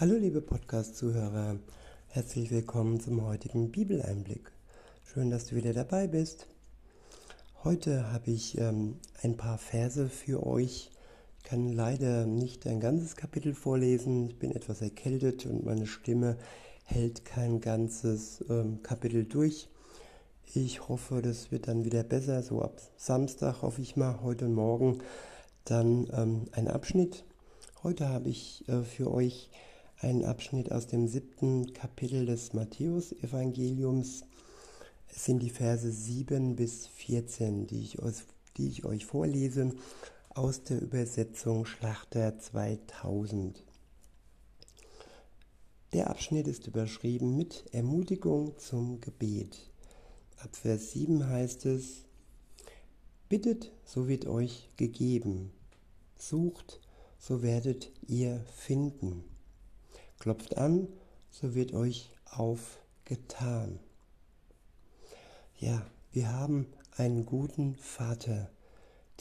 Hallo liebe Podcast-Zuhörer, herzlich willkommen zum heutigen Bibeleinblick. Schön, dass du wieder dabei bist. Heute habe ich ähm, ein paar Verse für euch. Ich kann leider nicht ein ganzes Kapitel vorlesen. Ich bin etwas erkältet und meine Stimme hält kein ganzes ähm, Kapitel durch. Ich hoffe, das wird dann wieder besser. So ab Samstag hoffe ich mal, heute morgen dann ähm, ein Abschnitt. Heute habe ich äh, für euch einen Abschnitt aus dem siebten Kapitel des Matthäus-Evangeliums. Es sind die Verse 7 bis 14, die ich, die ich euch vorlese aus der Übersetzung Schlachter 2000. Der Abschnitt ist überschrieben mit Ermutigung zum Gebet. Ab Vers 7 heißt es, Bittet, so wird euch gegeben. Sucht, so werdet ihr finden. Klopft an, so wird euch aufgetan. Ja, wir haben einen guten Vater,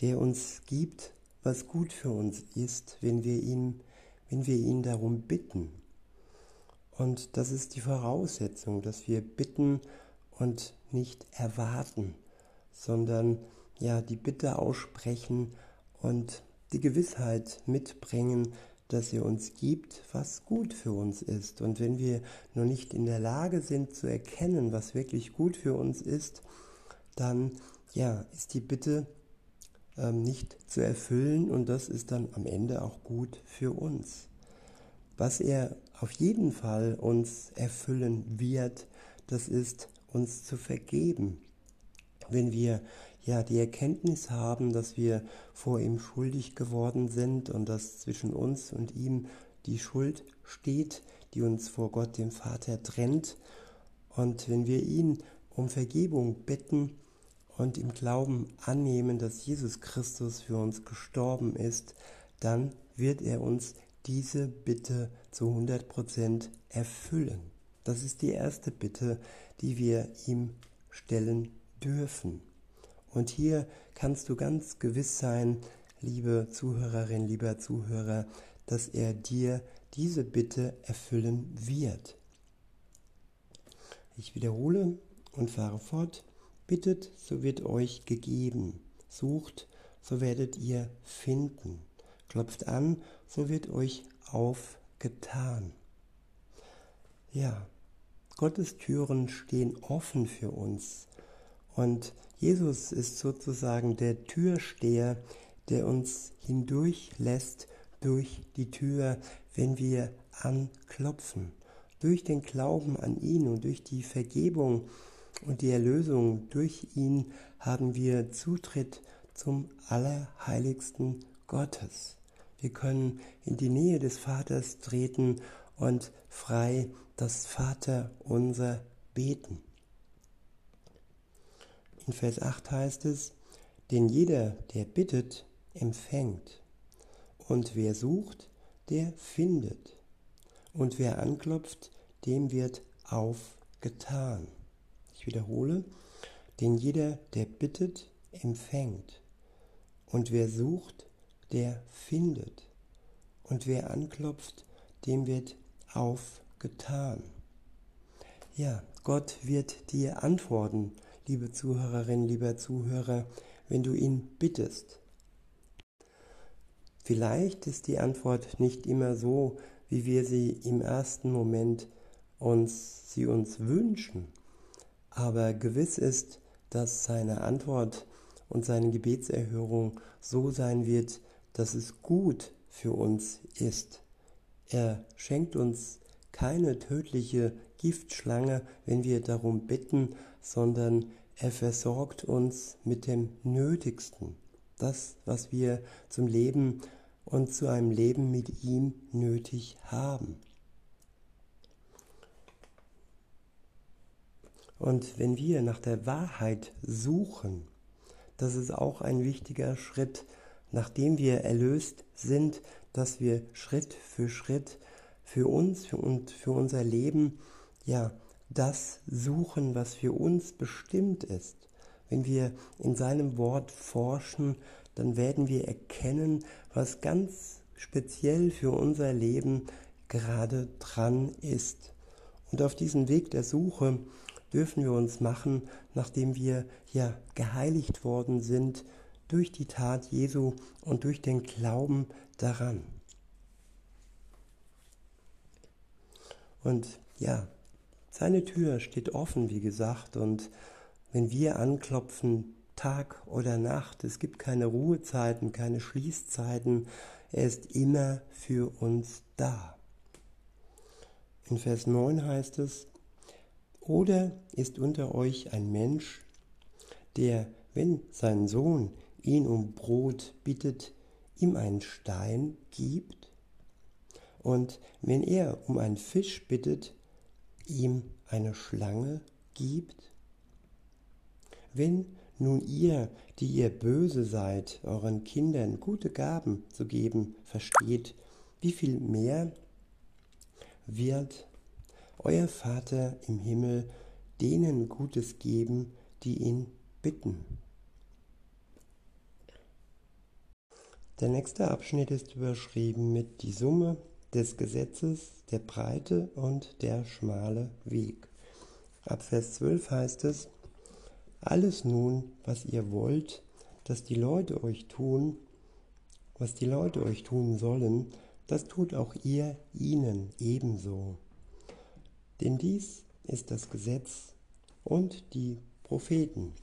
der uns gibt, was gut für uns ist, wenn wir ihn, wenn wir ihn darum bitten. Und das ist die Voraussetzung, dass wir bitten und nicht erwarten, sondern ja die Bitte aussprechen und die Gewissheit mitbringen, dass er uns gibt, was gut für uns ist. Und wenn wir noch nicht in der Lage sind zu erkennen, was wirklich gut für uns ist, dann ja, ist die Bitte ähm, nicht zu erfüllen und das ist dann am Ende auch gut für uns. Was er auf jeden Fall uns erfüllen wird, das ist uns zu vergeben. Wenn wir ja die Erkenntnis haben, dass wir vor ihm schuldig geworden sind und dass zwischen uns und ihm die Schuld steht, die uns vor Gott dem Vater trennt. Und wenn wir ihn um Vergebung bitten und im Glauben annehmen, dass Jesus Christus für uns gestorben ist, dann wird er uns diese Bitte zu 100% erfüllen. Das ist die erste Bitte, die wir ihm stellen dürfen. Und hier kannst du ganz gewiss sein, liebe Zuhörerin, lieber Zuhörer, dass er dir diese Bitte erfüllen wird. Ich wiederhole und fahre fort. Bittet, so wird euch gegeben. Sucht, so werdet ihr finden. Klopft an, so wird euch aufgetan. Ja, Gottes Türen stehen offen für uns. Und Jesus ist sozusagen der Türsteher, der uns hindurch lässt durch die Tür, wenn wir anklopfen. Durch den Glauben an ihn und durch die Vergebung und die Erlösung durch ihn haben wir Zutritt zum Allerheiligsten Gottes. Wir können in die Nähe des Vaters treten und frei das Vater unser beten. In Vers 8 heißt es, denn jeder, der bittet, empfängt. Und wer sucht, der findet. Und wer anklopft, dem wird aufgetan. Ich wiederhole, denn jeder, der bittet, empfängt. Und wer sucht, der findet. Und wer anklopft, dem wird aufgetan. Ja, Gott wird dir antworten liebe Zuhörerin, lieber Zuhörer, wenn du ihn bittest. Vielleicht ist die Antwort nicht immer so, wie wir sie im ersten Moment uns sie uns wünschen, aber gewiss ist, dass seine Antwort und seine Gebetserhörung so sein wird, dass es gut für uns ist. Er schenkt uns keine tödliche Giftschlange, wenn wir darum bitten, sondern er versorgt uns mit dem Nötigsten, das, was wir zum Leben und zu einem Leben mit ihm nötig haben. Und wenn wir nach der Wahrheit suchen, das ist auch ein wichtiger Schritt, nachdem wir erlöst sind, dass wir Schritt für Schritt für uns und für unser Leben ja das suchen, was für uns bestimmt ist. Wenn wir in seinem Wort forschen, dann werden wir erkennen, was ganz speziell für unser Leben gerade dran ist. Und auf diesen Weg der Suche dürfen wir uns machen, nachdem wir ja geheiligt worden sind durch die Tat Jesu und durch den Glauben daran. Und ja, seine Tür steht offen, wie gesagt, und wenn wir anklopfen, Tag oder Nacht, es gibt keine Ruhezeiten, keine Schließzeiten, er ist immer für uns da. In Vers 9 heißt es, oder ist unter euch ein Mensch, der, wenn sein Sohn ihn um Brot bittet, ihm einen Stein gibt? Und wenn er um einen Fisch bittet, ihm eine Schlange gibt? Wenn nun ihr, die ihr böse seid, euren Kindern gute Gaben zu geben versteht, wie viel mehr wird euer Vater im Himmel denen Gutes geben, die ihn bitten. Der nächste Abschnitt ist überschrieben mit die Summe des Gesetzes, der breite und der schmale Weg. Ab Vers 12 heißt es, alles nun, was ihr wollt, dass die Leute euch tun, was die Leute euch tun sollen, das tut auch ihr ihnen ebenso. Denn dies ist das Gesetz und die Propheten.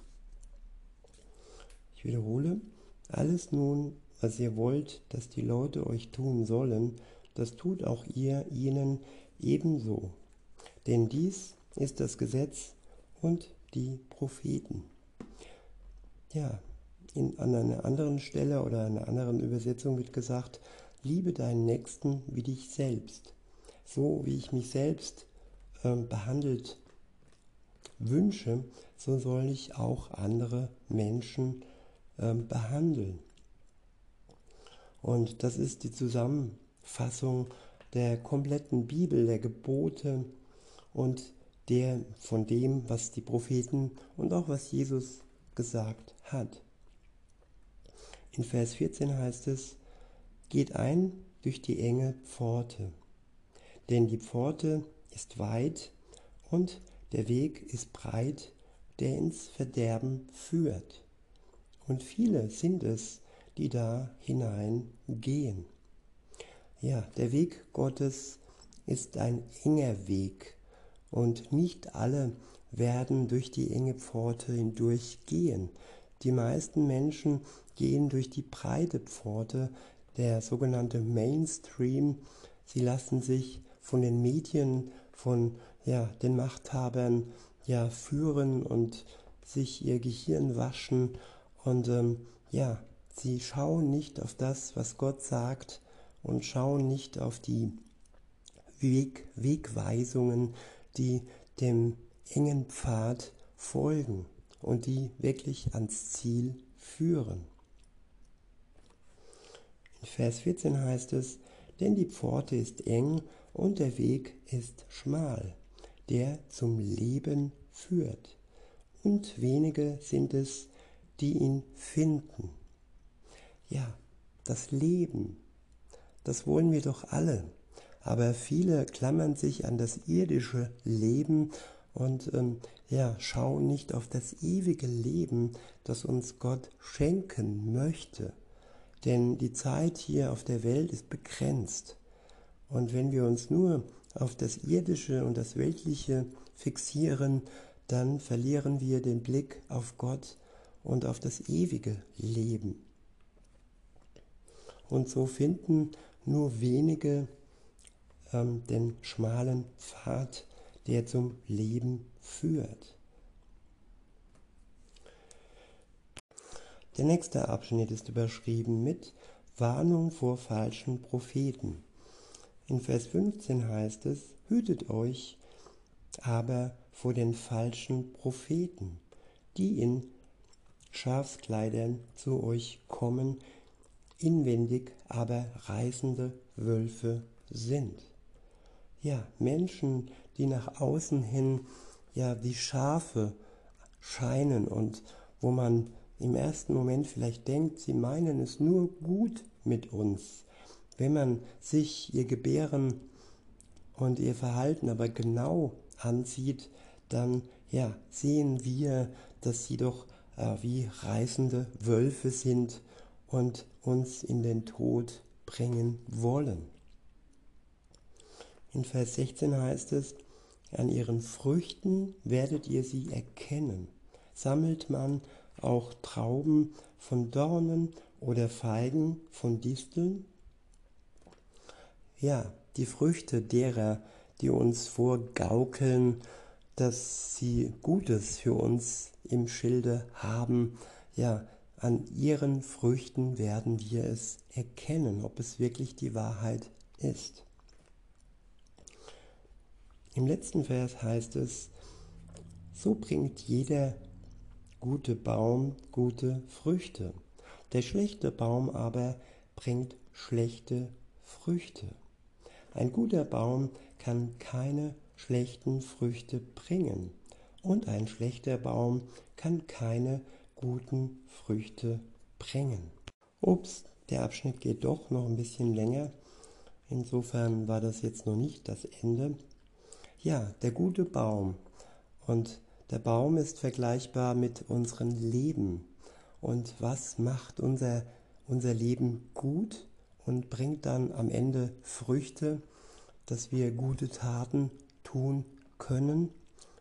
Ich wiederhole, alles nun, was ihr wollt, dass die Leute euch tun sollen, das tut auch ihr ihnen ebenso. Denn dies ist das Gesetz und die Propheten. Ja, in, an einer anderen Stelle oder einer anderen Übersetzung wird gesagt, liebe deinen Nächsten wie dich selbst. So wie ich mich selbst äh, behandelt wünsche, so soll ich auch andere Menschen äh, behandeln. Und das ist die Zusammenfassung der kompletten Bibel, der Gebote und der von dem, was die Propheten und auch was Jesus gesagt hat. In Vers 14 heißt es, geht ein durch die enge Pforte, denn die Pforte ist weit und der Weg ist breit, der ins Verderben führt. Und viele sind es, die da hineingehen. Ja, der Weg Gottes ist ein enger Weg und nicht alle werden durch die enge Pforte hindurch gehen. Die meisten Menschen gehen durch die breite Pforte, der sogenannte Mainstream. Sie lassen sich von den Medien, von ja, den Machthabern ja führen und sich ihr Gehirn waschen und ähm, ja, sie schauen nicht auf das, was Gott sagt und schauen nicht auf die Weg, Wegweisungen, die dem engen Pfad folgen und die wirklich ans Ziel führen. In Vers 14 heißt es, denn die Pforte ist eng und der Weg ist schmal, der zum Leben führt, und wenige sind es, die ihn finden. Ja, das Leben, das wollen wir doch alle aber viele klammern sich an das irdische Leben und ähm, ja, schauen nicht auf das ewige Leben, das uns Gott schenken möchte. Denn die Zeit hier auf der Welt ist begrenzt. Und wenn wir uns nur auf das Irdische und das Weltliche fixieren, dann verlieren wir den Blick auf Gott und auf das ewige Leben. Und so finden nur wenige ähm, den schmalen Pfad, der zum Leben führt. Der nächste Abschnitt ist überschrieben mit Warnung vor falschen Propheten. In Vers 15 heißt es, hütet euch aber vor den falschen Propheten, die in Schafskleidern zu euch kommen, inwendig aber reißende Wölfe sind ja, Menschen, die nach außen hin ja wie Schafe scheinen und wo man im ersten Moment vielleicht denkt, sie meinen es nur gut mit uns. Wenn man sich ihr Gebären und ihr Verhalten aber genau ansieht, dann ja, sehen wir, dass sie doch äh, wie reißende Wölfe sind und uns in den Tod bringen wollen. In Vers 16 heißt es, an ihren Früchten werdet ihr sie erkennen. Sammelt man auch Trauben von Dornen oder Feigen von Disteln? Ja, die Früchte derer, die uns vorgaukeln, dass sie Gutes für uns im Schilde haben, ja, an ihren Früchten werden wir es erkennen, ob es wirklich die Wahrheit ist. Im letzten Vers heißt es, so bringt jeder gute Baum gute Früchte. Der schlechte Baum aber bringt schlechte Früchte. Ein guter Baum kann keine schlechten Früchte bringen und ein schlechter Baum kann keine guten Früchte bringen. Ups, der Abschnitt geht doch noch ein bisschen länger. Insofern war das jetzt noch nicht das Ende. Ja, der gute Baum. Und der Baum ist vergleichbar mit unserem Leben. Und was macht unser, unser Leben gut und bringt dann am Ende Früchte, dass wir gute Taten tun können?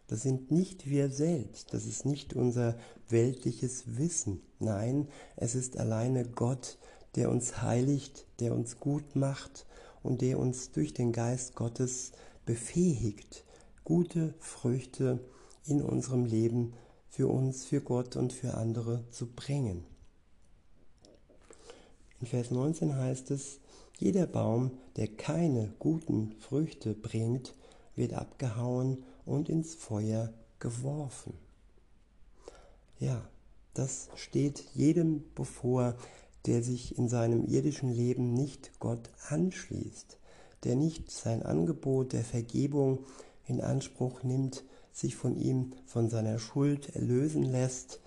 Das sind nicht wir selbst, das ist nicht unser weltliches Wissen. Nein, es ist alleine Gott, der uns heiligt, der uns gut macht und der uns durch den Geist Gottes befähigt, gute Früchte in unserem Leben für uns, für Gott und für andere zu bringen. In Vers 19 heißt es, jeder Baum, der keine guten Früchte bringt, wird abgehauen und ins Feuer geworfen. Ja, das steht jedem bevor, der sich in seinem irdischen Leben nicht Gott anschließt, der nicht sein Angebot der Vergebung in Anspruch nimmt, sich von ihm, von seiner Schuld erlösen lässt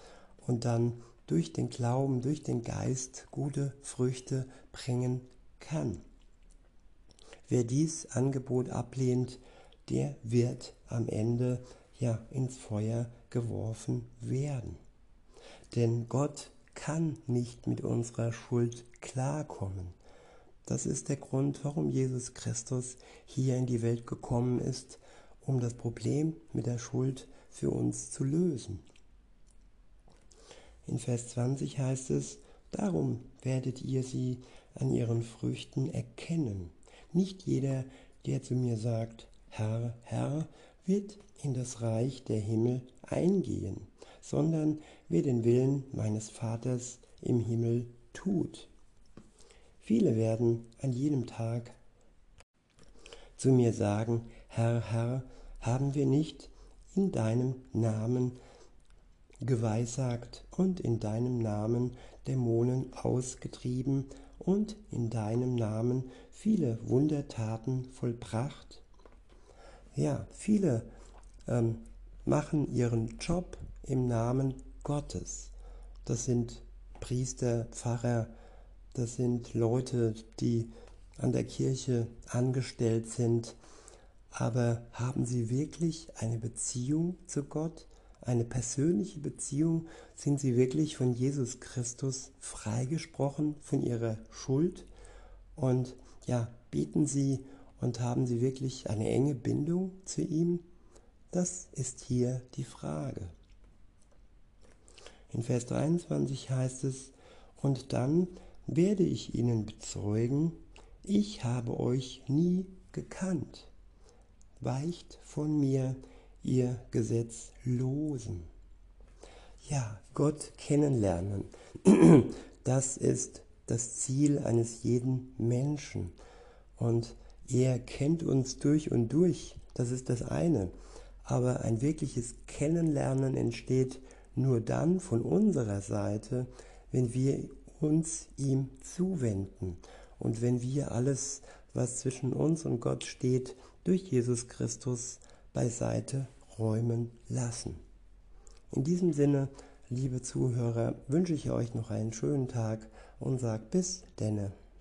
und dann durch den Glauben, durch den Geist gute Früchte bringen kann. Wer dies Angebot ablehnt, der wird am Ende ja ins Feuer geworfen werden. Denn Gott kann nicht mit unserer Schuld klarkommen. Das ist der Grund, warum Jesus Christus hier in die Welt gekommen ist, um das Problem mit der Schuld für uns zu lösen. In Vers 20 heißt es, darum werdet ihr sie an ihren Früchten erkennen. Nicht jeder, der zu mir sagt, Herr, Herr, wird in das Reich der Himmel eingehen, sondern wer den Willen meines Vaters im Himmel tut. Viele werden an jedem Tag zu mir sagen, Herr, Herr, haben wir nicht in deinem Namen geweissagt und in deinem Namen Dämonen ausgetrieben und in deinem Namen viele Wundertaten vollbracht? Ja, viele ähm, machen ihren Job im Namen Gottes. Das sind Priester, Pfarrer, das sind Leute, die an der Kirche angestellt sind, aber haben sie wirklich eine Beziehung zu Gott? Eine persönliche Beziehung? Sind sie wirklich von Jesus Christus freigesprochen von ihrer Schuld? Und ja, beten sie und haben sie wirklich eine enge Bindung zu ihm? Das ist hier die Frage. In Vers 23 heißt es, und dann werde ich ihnen bezeugen, ich habe euch nie gekannt weicht von mir, ihr Gesetzlosen. Ja, Gott kennenlernen, das ist das Ziel eines jeden Menschen. Und er kennt uns durch und durch, das ist das eine. Aber ein wirkliches Kennenlernen entsteht nur dann von unserer Seite, wenn wir uns ihm zuwenden und wenn wir alles, was zwischen uns und Gott steht, durch Jesus Christus beiseite räumen lassen. In diesem Sinne, liebe Zuhörer, wünsche ich euch noch einen schönen Tag und sage bis denne.